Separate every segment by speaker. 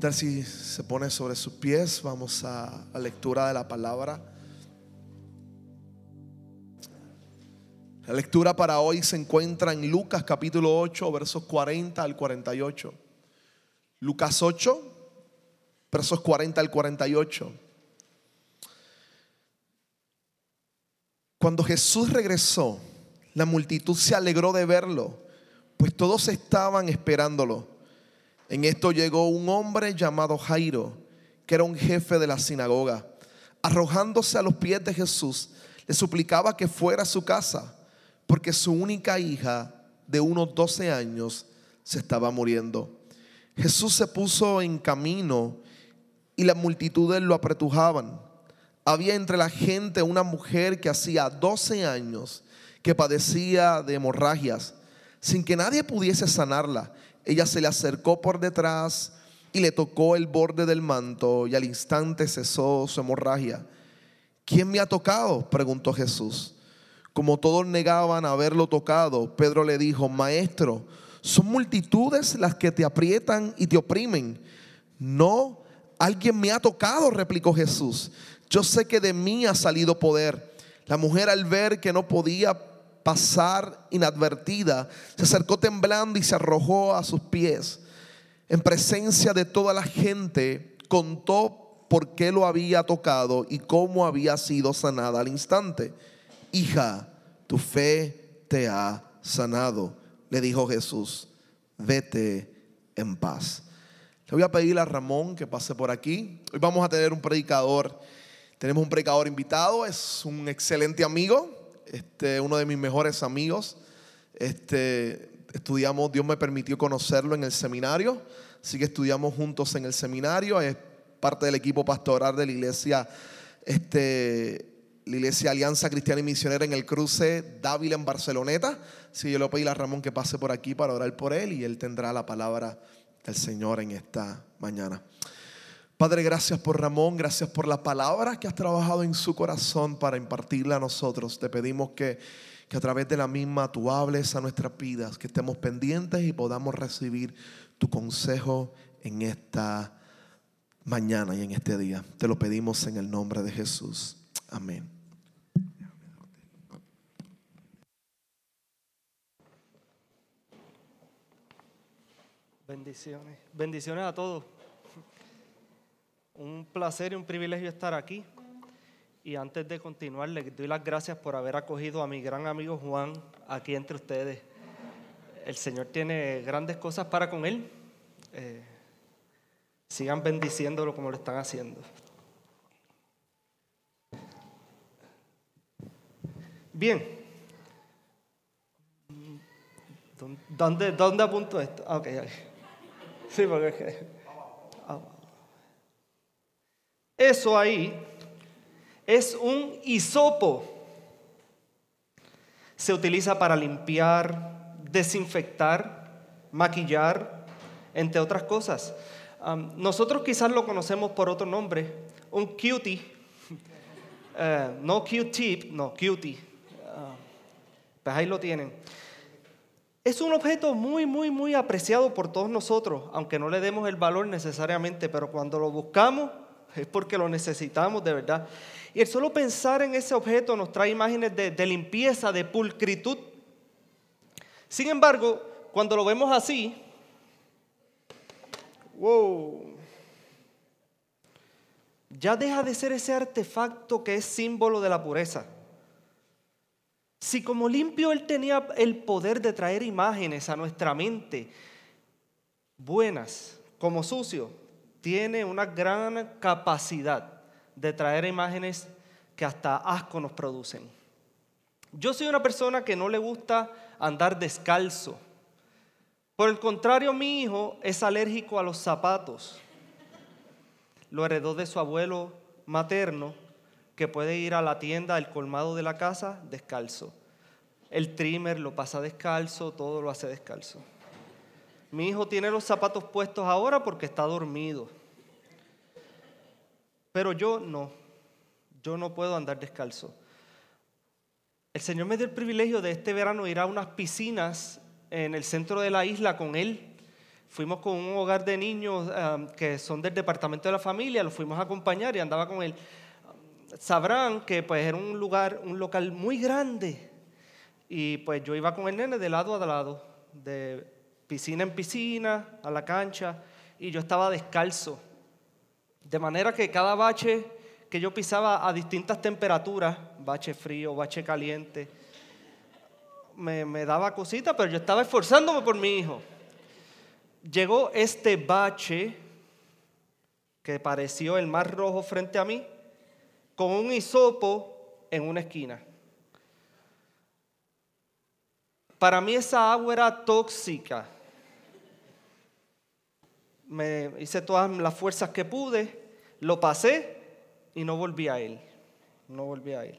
Speaker 1: ¿Qué tal si se pone sobre sus pies? Vamos a la lectura de la palabra. La lectura para hoy se encuentra en Lucas capítulo 8, versos 40 al 48. Lucas 8, versos 40 al 48. Cuando Jesús regresó, la multitud se alegró de verlo, pues todos estaban esperándolo. En esto llegó un hombre llamado Jairo, que era un jefe de la sinagoga. Arrojándose a los pies de Jesús, le suplicaba que fuera a su casa, porque su única hija de unos 12 años se estaba muriendo. Jesús se puso en camino y las multitudes lo apretujaban. Había entre la gente una mujer que hacía 12 años que padecía de hemorragias, sin que nadie pudiese sanarla ella se le acercó por detrás y le tocó el borde del manto y al instante cesó su hemorragia. ¿Quién me ha tocado? preguntó Jesús. Como todos negaban haberlo tocado, Pedro le dijo, Maestro, son multitudes las que te aprietan y te oprimen. No, alguien me ha tocado, replicó Jesús. Yo sé que de mí ha salido poder. La mujer al ver que no podía pasar inadvertida, se acercó temblando y se arrojó a sus pies. En presencia de toda la gente, contó por qué lo había tocado y cómo había sido sanada al instante. Hija, tu fe te ha sanado, le dijo Jesús. Vete en paz. Le voy a pedir a Ramón que pase por aquí. Hoy vamos a tener un predicador. Tenemos un predicador invitado, es un excelente amigo, este, uno de mis mejores amigos. Este, estudiamos, Dios me permitió conocerlo en el seminario, así que estudiamos juntos en el seminario. Es parte del equipo pastoral de la iglesia, este, la iglesia Alianza Cristiana y Misionera en el cruce Dávila en Barceloneta. Así que yo le pedí a Ramón que pase por aquí para orar por él y él tendrá la palabra del Señor en esta mañana. Padre, gracias por Ramón, gracias por la palabra que has trabajado en su corazón para impartirla a nosotros. Te pedimos que, que a través de la misma tú hables a nuestras vidas, que estemos pendientes y podamos recibir tu consejo en esta mañana y en este día. Te lo pedimos en el nombre de Jesús. Amén.
Speaker 2: Bendiciones. Bendiciones a todos. Un placer y un privilegio estar aquí. Y antes de continuar, les doy las gracias por haber acogido a mi gran amigo Juan aquí entre ustedes. El Señor tiene grandes cosas para con él. Eh, sigan bendiciéndolo como lo están haciendo. Bien. ¿Dónde, apunto esto? Ah, ok, Sí, porque ah, Eso ahí es un hisopo. Se utiliza para limpiar, desinfectar, maquillar, entre otras cosas. nosotros quizás lo conocemos por otro nombre, un cutie. Eh, no Q-tip, no cutie. Uh, pues ahí lo tienen. Es un objeto muy, muy, muy apreciado por todos nosotros, aunque no le demos el valor necesariamente, pero cuando lo buscamos es porque lo necesitamos de verdad. Y el solo pensar en ese objeto nos trae imágenes de, de limpieza, de pulcritud. Sin embargo, cuando lo vemos así, wow, ya deja de ser ese artefacto que es símbolo de la pureza. Si como limpio Él tenía el poder de traer imágenes a nuestra mente buenas, como sucio, tiene una gran capacidad de traer imágenes que hasta asco nos producen. Yo soy una persona que no le gusta andar descalzo. Por el contrario, mi hijo es alérgico a los zapatos. Lo heredó de su abuelo materno, que puede ir a la tienda, al colmado de la casa, descalzo. El trimmer lo pasa descalzo, todo lo hace descalzo. Mi hijo tiene los zapatos puestos ahora porque está dormido. Pero yo no. Yo no puedo andar descalzo. El Señor me dio el privilegio de este verano ir a unas piscinas en el centro de la isla con Él. Fuimos con un hogar de niños um, que son del departamento de la familia, los fuimos a acompañar y andaba con Él. Sabrán que pues era un lugar, un local muy grande. Y pues yo iba con el nene de lado a lado, de piscina en piscina, a la cancha, y yo estaba descalzo. De manera que cada bache que yo pisaba a distintas temperaturas, bache frío, bache caliente, me, daba cosita, pero yo estaba esforzándome por mi hijo. Llegó este bache que pareció el mar rojo frente a mí, con un hisopo en una esquina. Para mí esa agua era tóxica. Me hice todas las fuerzas que pude, lo pasé y no volví a él. No volví a él.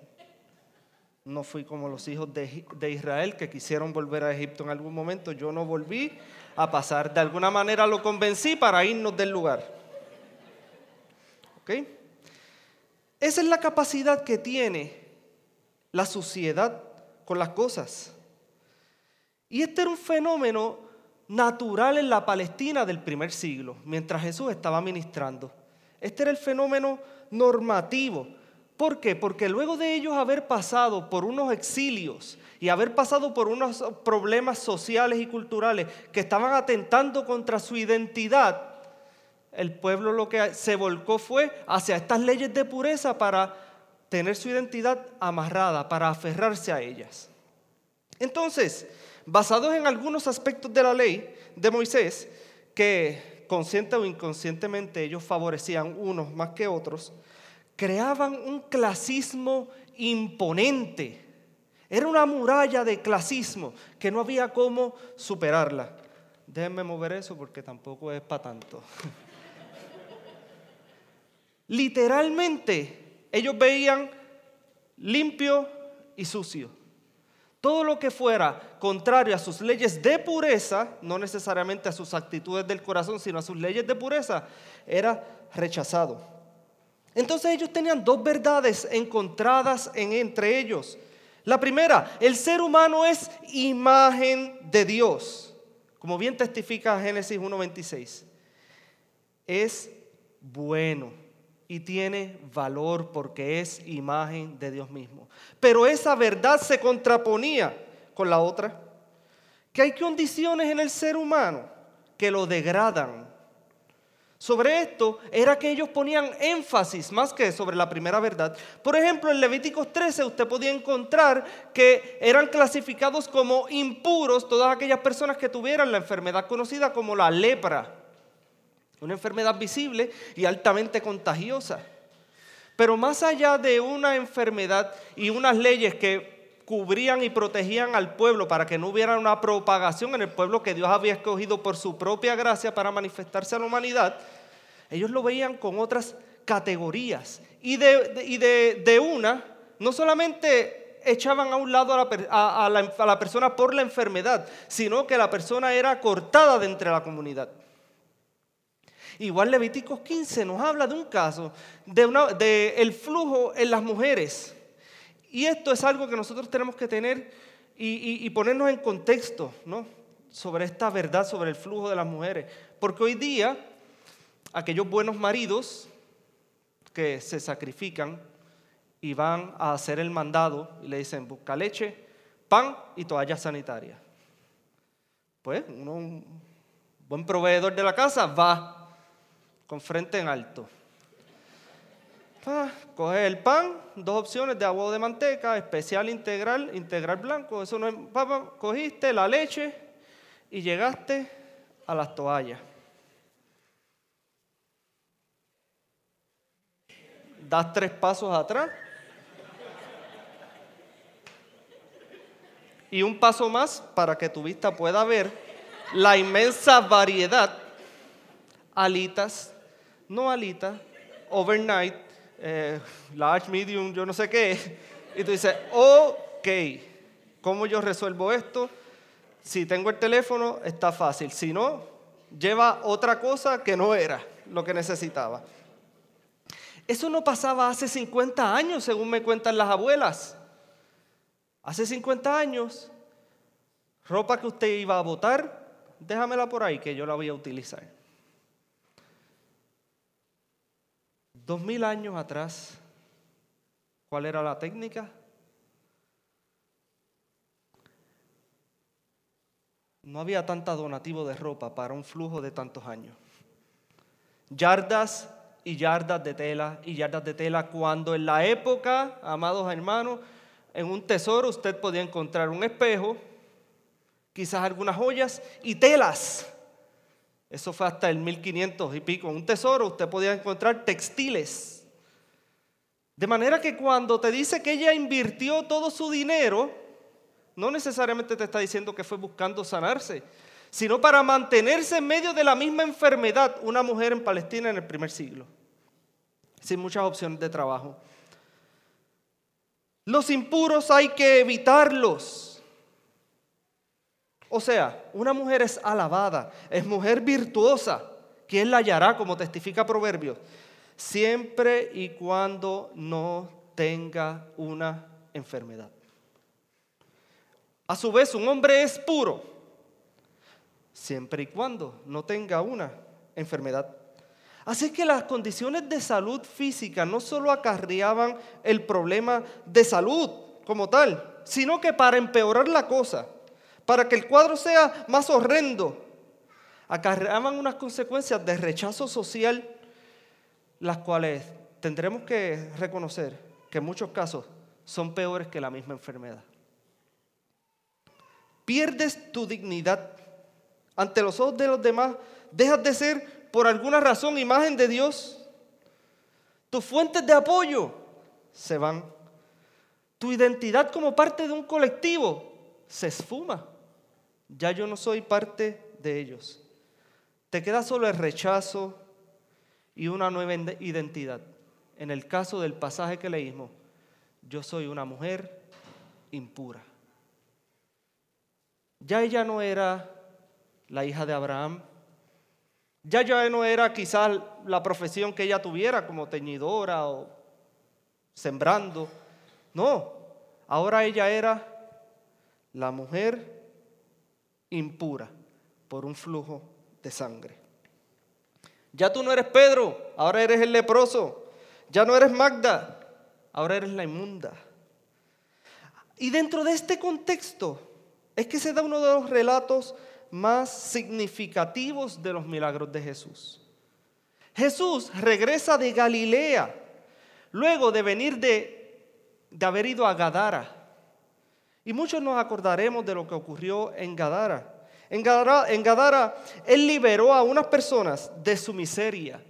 Speaker 2: No fui como los hijos de, Israel que quisieron volver a Egipto en algún momento. Yo no volví a pasar. De alguna manera lo convencí para irnos del lugar. ¿Ok? Esa es la capacidad que tiene la suciedad con las cosas. Y este era un fenómeno natural en la Palestina del primer siglo, mientras Jesús estaba ministrando. Este era el fenómeno normativo. ¿Por qué? Porque luego de ellos haber pasado por unos exilios y haber pasado por unos problemas sociales y culturales que estaban atentando contra su identidad, el pueblo lo que se volcó fue hacia estas leyes de pureza para tener su identidad amarrada, para aferrarse a ellas. Entonces, basados en algunos aspectos de la ley de Moisés, que consciente o inconscientemente ellos favorecían unos más que otros, creaban un clasismo imponente. Era una muralla de clasismo que no había cómo superarla. Déjenme mover eso porque tampoco es para tanto. Literalmente, ellos veían limpio y sucio. Todo lo que fuera contrario a sus leyes de pureza, no necesariamente a sus actitudes del corazón, sino a sus leyes de pureza, era rechazado. Entonces ellos tenían dos verdades encontradas en, entre ellos. La primera, el ser humano es imagen de Dios, como bien testifica Génesis 1.26. Es bueno y tiene valor porque es imagen de Dios mismo. Pero esa verdad se contraponía con la otra, que hay condiciones en el ser humano que lo degradan sobre esto era que ellos ponían énfasis más que sobre la primera verdad. Por ejemplo, en Levíticos 13 usted podía encontrar que eran clasificados como impuros todas aquellas personas que tuvieran la enfermedad conocida como la lepra, una enfermedad visible y altamente contagiosa. Pero más allá de una enfermedad y unas leyes que cubrían y protegían al pueblo para que no hubiera una propagación en el pueblo que Dios había escogido por su propia gracia para manifestarse a la humanidad, ellos lo veían con otras categorías. Y de, una, no solamente echaban a un lado a la, persona por la enfermedad, sino que la persona era cortada de entre la comunidad. Igual Levíticos 15 nos habla de un caso de, el flujo en las mujeres. Y esto es algo que nosotros tenemos que tener y, ponernos en contexto ¿no? sobre esta verdad, sobre el flujo de las mujeres. Porque hoy día aquellos buenos maridos que se sacrifican y van a hacer el mandado y le dicen, busca leche, pan y toalla sanitaria. Pues uno, un buen proveedor de la casa, va con frente en alto. coge el pan, dos opciones de agua de manteca, especial integral, integral blanco. Eso no es, cogiste la leche y llegaste a las toallas. das tres pasos atrás y un paso más para que tu vista pueda ver la inmensa variedad, alitas, no alitas, overnight, eh, large, medium, yo no sé qué. Y tú dices, ok, ¿cómo yo resuelvo esto? Si tengo el teléfono, está fácil. Si no, lleva otra cosa que no era lo que necesitaba. Eso no pasaba hace 50 años, según me cuentan las abuelas. Hace 50 años, ropa que usted iba a botar, déjamela por ahí que yo la voy a utilizar. Dos mil años atrás, ¿cuál era la técnica? No había tanta donativo de ropa para un flujo de tantos años. Yardas y yardas de tela y yardas de tela cuando en la época, amados hermanos, en un tesoro usted podía encontrar un espejo, quizás algunas joyas y telas. Eso fue hasta el 1500 y pico. Un tesoro usted podía encontrar textiles. De manera que cuando te dice que ella invirtió todo su dinero, no necesariamente te está diciendo que fue buscando sanarse, sino para mantenerse en medio de la misma enfermedad una mujer en Palestina en el primer siglo, sin muchas opciones de trabajo. Los impuros hay que evitarlos. O sea, una mujer es alabada, es mujer virtuosa. ¿Quién la hallará, como testifica Proverbios? Siempre y cuando no tenga una enfermedad. A su vez, un hombre es puro, siempre y cuando no tenga una enfermedad. Así que las condiciones de salud física no solo acarreaban el problema de salud como tal, sino que para empeorar la cosa, para que el cuadro sea más horrendo, acarreaban unas consecuencias de rechazo social, las cuales tendremos que reconocer que en muchos casos son peores que la misma enfermedad. Pierdes tu dignidad ante los ojos de los demás, dejas de ser por alguna razón imagen de Dios, tus fuentes de apoyo se van. Tu identidad como parte de un colectivo se esfuma. Ya yo no soy parte de ellos. Te queda solo el rechazo y una nueva identidad. En el caso del pasaje que leímos, yo soy una mujer impura. Ya ella no era la hija de Abraham, ya ya no era quizás la profesión que ella tuviera como teñidora o sembrando. No, ahora ella era la mujer impura por un flujo de sangre. Ya tú no eres Pedro, ahora eres el leproso. Ya no eres Magda, ahora eres la inmunda. Y dentro de este contexto es que se da uno de los relatos más significativos de los milagros de Jesús. Jesús regresa de Galilea luego de venir de, de haber ido a Gadara. Y muchos nos acordaremos de lo que ocurrió en Gadara. En Gadara, Él liberó a unas personas de su miseria.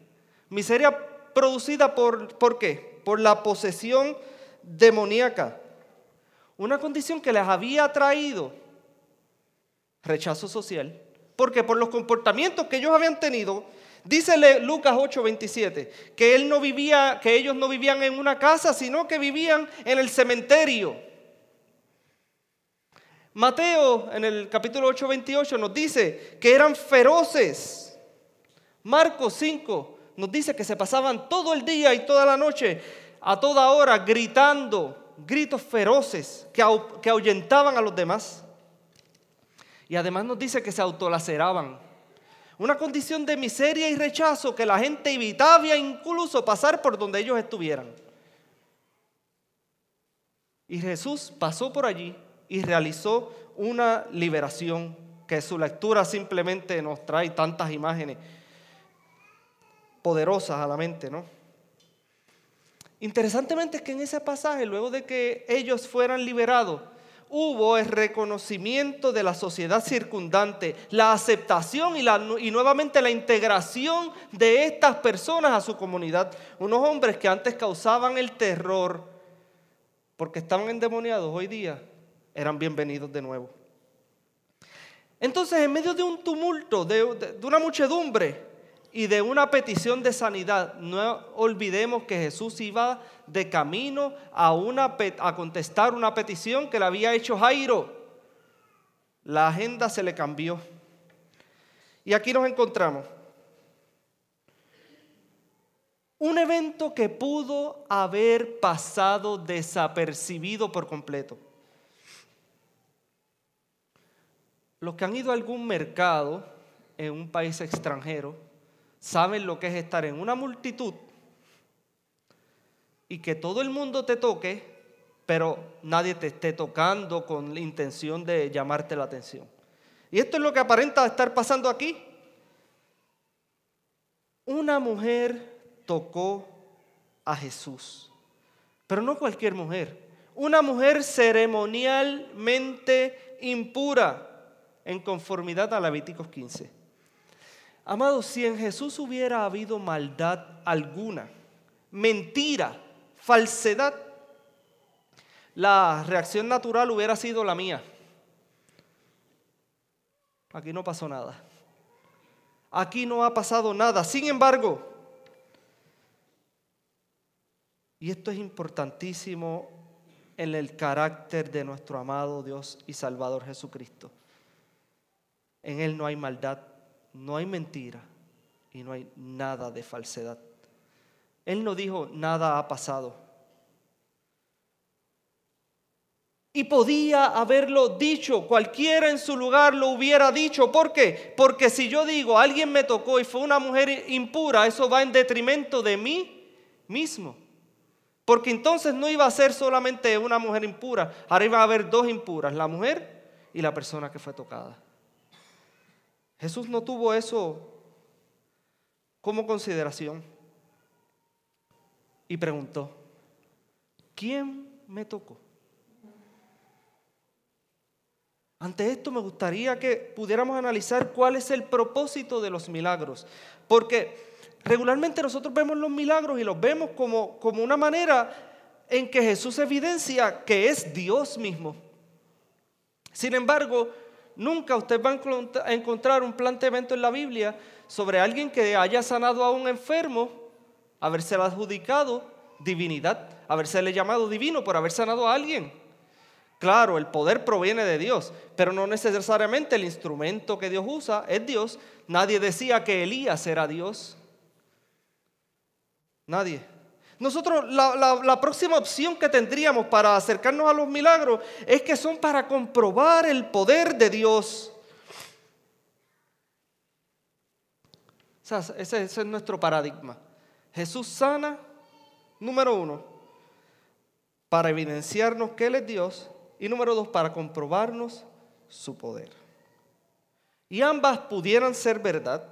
Speaker 2: Miseria producida por, ¿por qué? Por la posesión demoníaca. Una condición que les había traído rechazo social, porque por los comportamientos que ellos habían tenido, dice Lucas 8:27, que él no vivía, que ellos no vivían en una casa, sino que vivían en el cementerio. Mateo en el capítulo 8:28 nos dice que eran feroces. Marcos 5 nos dice que se pasaban todo el día y toda la noche, a toda hora, gritando, gritos feroces que, que ahuyentaban a los demás. Y además nos dice que se autolaceraban. Una condición de miseria y rechazo que la gente evitaba incluso pasar por donde ellos estuvieran. Y Jesús pasó por allí y realizó una liberación que su lectura simplemente nos trae tantas imágenes poderosas a la mente, ¿no? Interesantemente es que en ese pasaje, luego de que ellos fueran liberados, hubo el reconocimiento de la sociedad circundante, la aceptación y, la, y, nuevamente la integración de estas personas a su comunidad. Unos hombres que antes causaban el terror porque estaban endemoniados, hoy día eran bienvenidos de nuevo. Entonces, en medio de un tumulto, de, una muchedumbre y de una petición de sanidad, no olvidemos que Jesús iba de camino a, una, a contestar una petición que le había hecho Jairo. La agenda se le cambió. Y aquí nos encontramos. Un evento que pudo haber pasado desapercibido por completo. Los que han ido a algún mercado en un país extranjero saben lo que es estar en una multitud y que todo el mundo te toque, pero nadie te esté tocando con la intención de llamarte la atención. Y esto es lo que aparenta estar pasando aquí. Una mujer tocó a Jesús, pero no cualquier mujer, una mujer ceremonialmente impura en conformidad a Levíticos 15. Amados, si en Jesús hubiera habido maldad alguna, mentira, falsedad, la reacción natural hubiera sido la mía. Aquí no pasó nada. Aquí no ha pasado nada. Sin embargo, y esto es importantísimo en el carácter de nuestro amado Dios y Salvador Jesucristo. En Él no hay maldad, no hay mentira y no hay nada de falsedad. Él no dijo nada ha pasado. Y podía haberlo dicho, cualquiera en su lugar lo hubiera dicho. ¿Por qué? Porque si yo digo, alguien me tocó y fue una mujer impura, eso va en detrimento de mí mismo. Porque entonces no iba a ser solamente una mujer impura, ahora iba a haber dos impuras, la mujer y la persona que fue tocada. Jesús no tuvo eso como consideración y preguntó, ¿quién me tocó? Ante esto me gustaría que pudiéramos analizar cuál es el propósito de los milagros, porque regularmente nosotros vemos los milagros y los vemos como, como una manera en que Jesús evidencia que es Dios mismo. Sin embargo, Nunca usted va a encontrar un planteamiento en la Biblia sobre alguien que haya sanado a un enfermo, haberse adjudicado divinidad, haberse llamado divino por haber sanado a alguien. Claro, el poder proviene de Dios, pero no necesariamente el instrumento que Dios usa es Dios. Nadie decía que Elías era Dios. Nadie. Nosotros la, próxima opción que tendríamos para acercarnos a los milagros es que son para comprobar el poder de Dios. ese, ese es nuestro paradigma. Jesús sana, número uno, para evidenciarnos que Él es Dios y número dos, para comprobarnos su poder. Y ambas pudieran ser verdad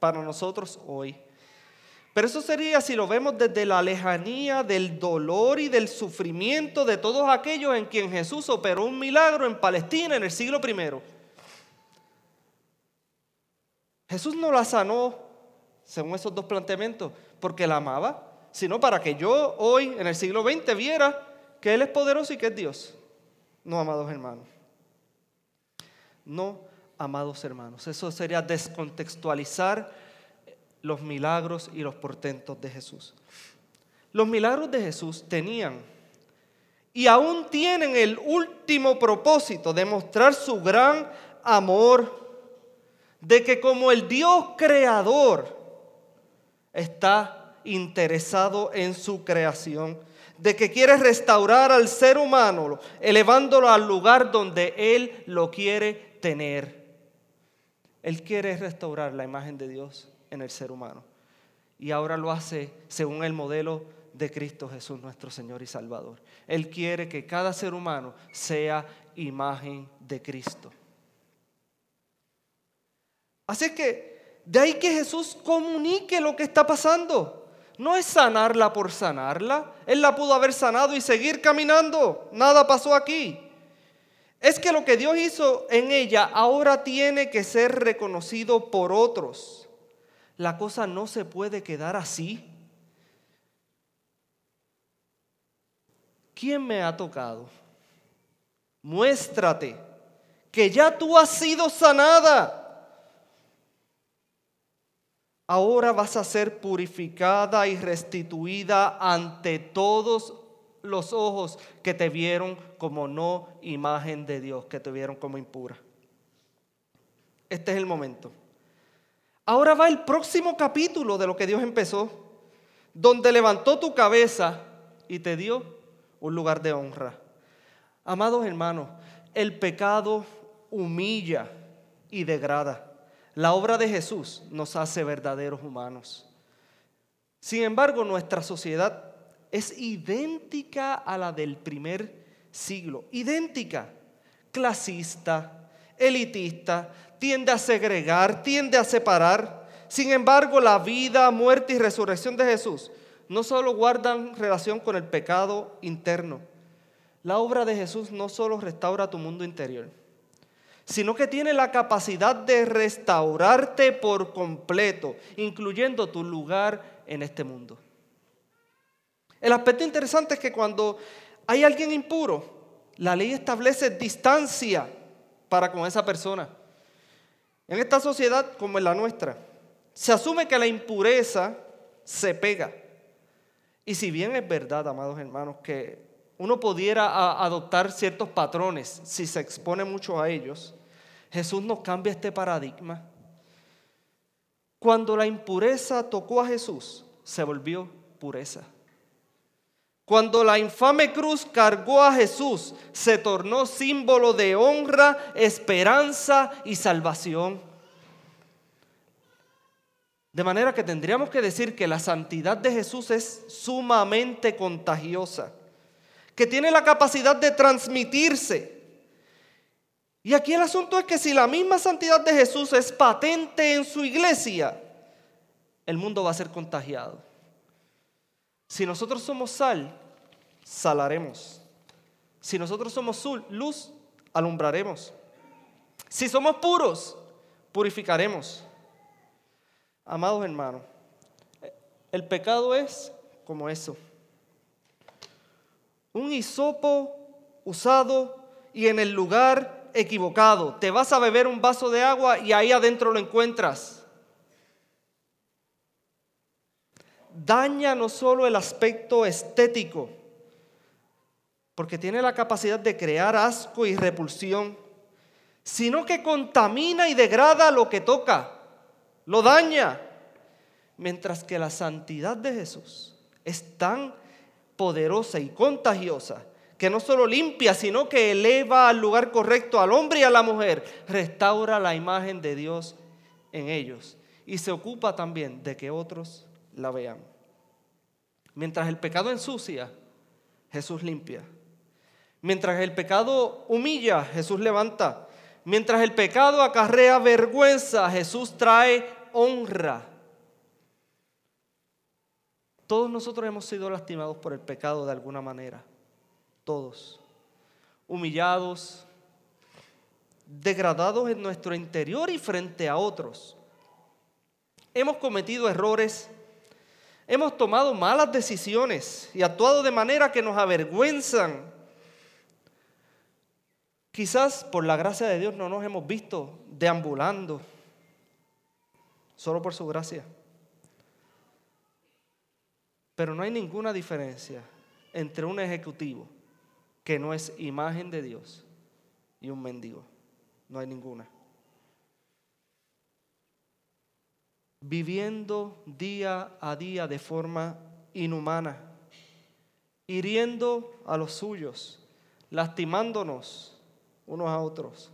Speaker 2: para nosotros hoy. Pero eso sería si lo vemos desde la lejanía del dolor y del sufrimiento de todos aquellos en quien Jesús operó un milagro en Palestina en el siglo I. Jesús no la sanó, según esos dos planteamientos, porque la amaba, sino para que yo hoy, en el siglo XX, viera que Él es poderoso y que es Dios. No, amados hermanos. No, amados hermanos. Eso sería descontextualizar los milagros y los portentos de Jesús. Los milagros de Jesús tenían y aún tienen el último propósito de mostrar su gran amor, de que como el Dios creador está interesado en su creación, de que quiere restaurar al ser humano, elevándolo al lugar donde Él lo quiere tener. Él quiere restaurar la imagen de Dios en el ser humano. Y ahora lo hace según el modelo de Cristo Jesús, nuestro Señor y Salvador. Él quiere que cada ser humano sea imagen de Cristo. Así que de ahí que Jesús comunique lo que está pasando. No es sanarla por sanarla. Él la pudo haber sanado y seguir caminando. Nada pasó aquí. es que lo que Dios hizo en ella ahora tiene que ser reconocido por otros. La cosa no se puede quedar así. ¿Quién me ha tocado? Muéstrate que ya tú has sido sanada. Ahora vas a ser purificada y restituida ante todos los ojos que te vieron como no imagen de Dios, que te vieron como impura. Este es el momento. Ahora va el próximo capítulo de lo que Dios empezó, donde levantó tu cabeza y te dio un lugar de honra. Amados hermanos, el pecado humilla y degrada. La obra de Jesús nos hace verdaderos humanos. Sin embargo, nuestra sociedad es idéntica a la del primer siglo, idéntica, clasista, elitista, tiende a segregar, tiende a separar. Sin embargo, la vida, muerte y resurrección de Jesús no solo guardan relación con el pecado interno. La obra de Jesús no solo restaura tu mundo interior, sino que tiene la capacidad de restaurarte por completo, incluyendo tu lugar en este mundo. El aspecto interesante es que cuando hay alguien impuro, la ley establece distancia para con esa persona. En esta sociedad como en la nuestra, se asume que la impureza se pega. Y si bien es verdad, amados hermanos, que uno pudiera adoptar ciertos patrones si se expone mucho a ellos, Jesús nos cambia este paradigma. Cuando la impureza tocó a Jesús, se volvió pureza. Cuando la infame cruz cargó a Jesús, se tornó símbolo de honra, esperanza y salvación. De manera que tendríamos que decir que la santidad de Jesús es sumamente contagiosa, que tiene la capacidad de transmitirse. Y aquí el asunto es que si la misma santidad de Jesús es patente en su iglesia, el mundo va a ser contagiado. Si nosotros somos sal, salaremos. Si nosotros somos luz, alumbraremos. Si somos puros, purificaremos. Amados hermanos, el pecado es como eso. Un hisopo usado y en el lugar equivocado. Te vas a beber un vaso de agua y ahí adentro lo encuentras. daña no solo el aspecto estético, porque tiene la capacidad de crear asco y repulsión, sino que contamina y degrada lo que toca, lo daña. Mientras que la santidad de Jesús es tan poderosa y contagiosa que no solo limpia, sino que eleva al lugar correcto al hombre y a la mujer, restaura la imagen de Dios en ellos y se ocupa también de que otros la vean. Mientras el pecado ensucia, Jesús limpia. Mientras el pecado humilla, Jesús levanta. Mientras el pecado acarrea vergüenza, Jesús trae honra. Todos nosotros hemos sido lastimados por el pecado de alguna manera. Todos. Humillados, degradados en nuestro interior y frente a otros. Hemos cometido errores hemos tomado malas decisiones y actuado de manera que nos avergüenzan. Quizás por la gracia de Dios no nos hemos visto deambulando, solo por su gracia. Pero no hay ninguna diferencia entre un ejecutivo que no es imagen de Dios y un mendigo. No hay ninguna. viviendo día a día de forma inhumana, hiriendo a los suyos, lastimándonos unos a otros.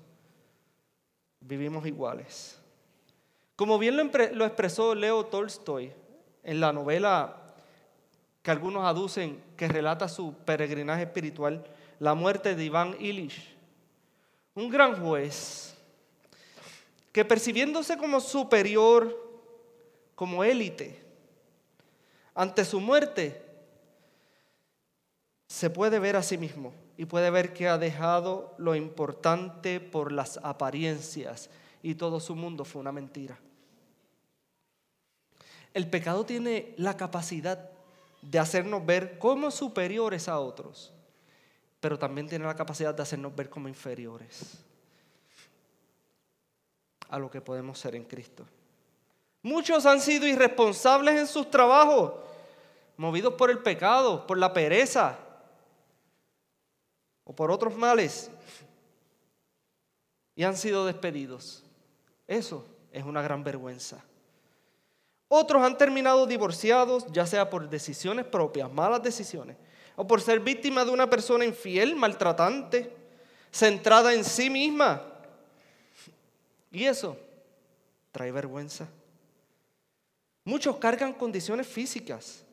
Speaker 2: Vivimos iguales. Como bien lo, expresó Leo Tolstoy en la novela que algunos aducen que relata su peregrinaje espiritual, La muerte de Iván Illich, un gran juez que percibiéndose como superior como élite. Ante su muerte, se puede ver a sí mismo y puede ver que ha dejado lo importante por las apariencias y todo su mundo fue una mentira. El pecado tiene la capacidad de hacernos ver como superiores a otros, pero también tiene la capacidad de hacernos ver como inferiores a lo que podemos ser en Cristo. Muchos han sido irresponsables en sus trabajos, movidos por el pecado, por la pereza o por otros males, y han sido despedidos. Eso es una gran vergüenza. Otros han terminado divorciados, ya sea por decisiones propias, malas decisiones, o por ser víctima de una persona infiel, maltratante, centrada en sí misma. Y eso trae vergüenza. Muchos cargan condiciones físicas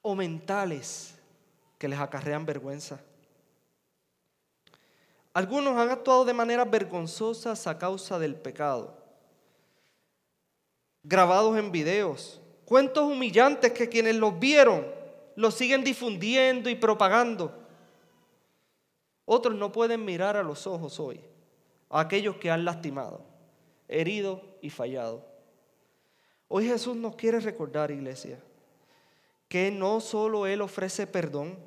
Speaker 2: o mentales que les acarrean vergüenza. Algunos han actuado de manera vergonzosas a causa del pecado. Grabados en videos, cuentos humillantes que quienes los vieron los siguen difundiendo y propagando. Otros no pueden mirar a los ojos hoy a aquellos que han lastimado, herido y fallado. Hoy Jesús nos quiere recordar, iglesia, que no solo Él ofrece perdón,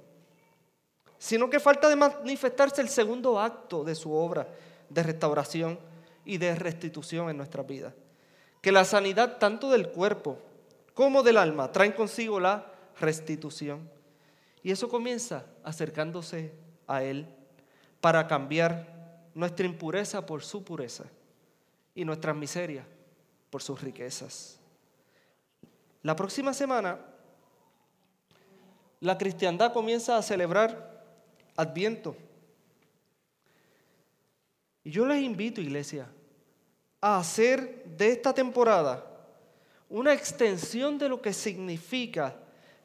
Speaker 2: sino que falta de manifestarse el segundo acto de su obra de restauración y de restitución en nuestra vida. Que la sanidad tanto del cuerpo como del alma traen consigo la restitución. Y eso comienza acercándose a Él para cambiar nuestra impureza por su pureza y nuestras miserias por sus riquezas. La próxima semana, la cristiandad comienza a celebrar Adviento. Y yo les invito, iglesia, a hacer de esta temporada una extensión de lo que significa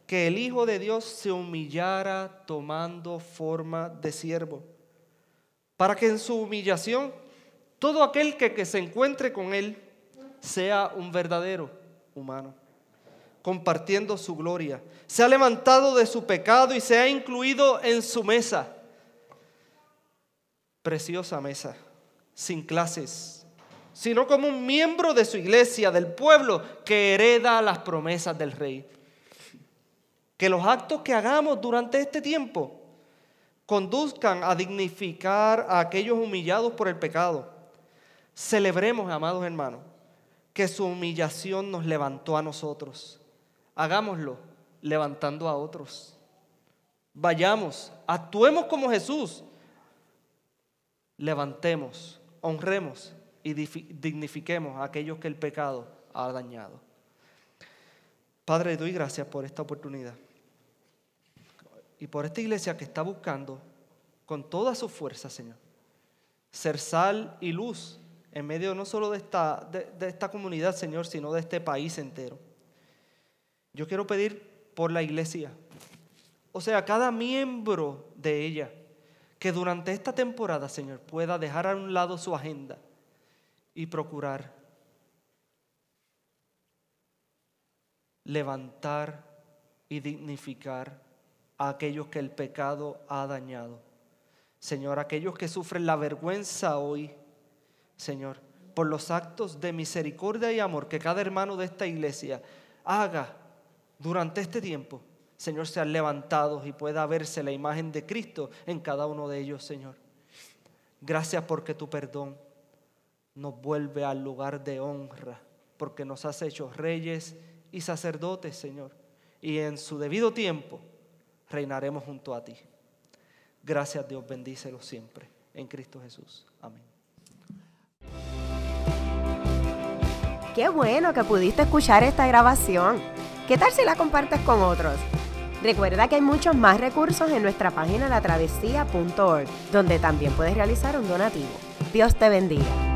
Speaker 2: que el Hijo de Dios se humillara tomando forma de siervo, para que en su humillación todo aquel que, que se encuentre con Él sea un verdadero humano compartiendo su gloria. Se ha levantado de su pecado y se ha incluido en su mesa. Preciosa mesa, sin clases, sino como un miembro de su iglesia, del pueblo que hereda las promesas del rey. Que los actos que hagamos durante este tiempo conduzcan a dignificar a aquellos humillados por el pecado. Celebremos, amados hermanos, que su humillación nos levantó a nosotros hagámoslo levantando a otros. Vayamos, actuemos como Jesús. Levantemos, honremos y dignifiquemos a aquellos que el pecado ha dañado. Padre, doy gracias por esta oportunidad y por esta iglesia que está buscando con toda su fuerza, Señor, ser sal y luz en medio no solo de esta, de esta comunidad, Señor, sino de este país entero. Yo quiero pedir por la iglesia, o sea, cada miembro de ella, que durante esta temporada, Señor, pueda dejar a un lado su agenda y procurar levantar y dignificar a aquellos que el pecado ha dañado. Señor, aquellos que sufren la vergüenza hoy, Señor, por los actos de misericordia y amor que cada hermano de esta iglesia haga durante este tiempo, Señor, sean levantados y pueda verse la imagen de Cristo en cada uno de ellos, Señor. Gracias porque tu perdón nos vuelve al lugar de honra, porque nos has hecho reyes y sacerdotes, Señor. Y en su debido tiempo reinaremos junto a ti. Gracias Dios, bendícelo siempre. En Cristo Jesús. Amén.
Speaker 3: Qué bueno que pudiste escuchar esta grabación. ¿Qué tal si la compartes con otros? Recuerda que hay muchos más recursos en nuestra página latravesía.org, donde también puedes realizar un donativo. Dios te bendiga.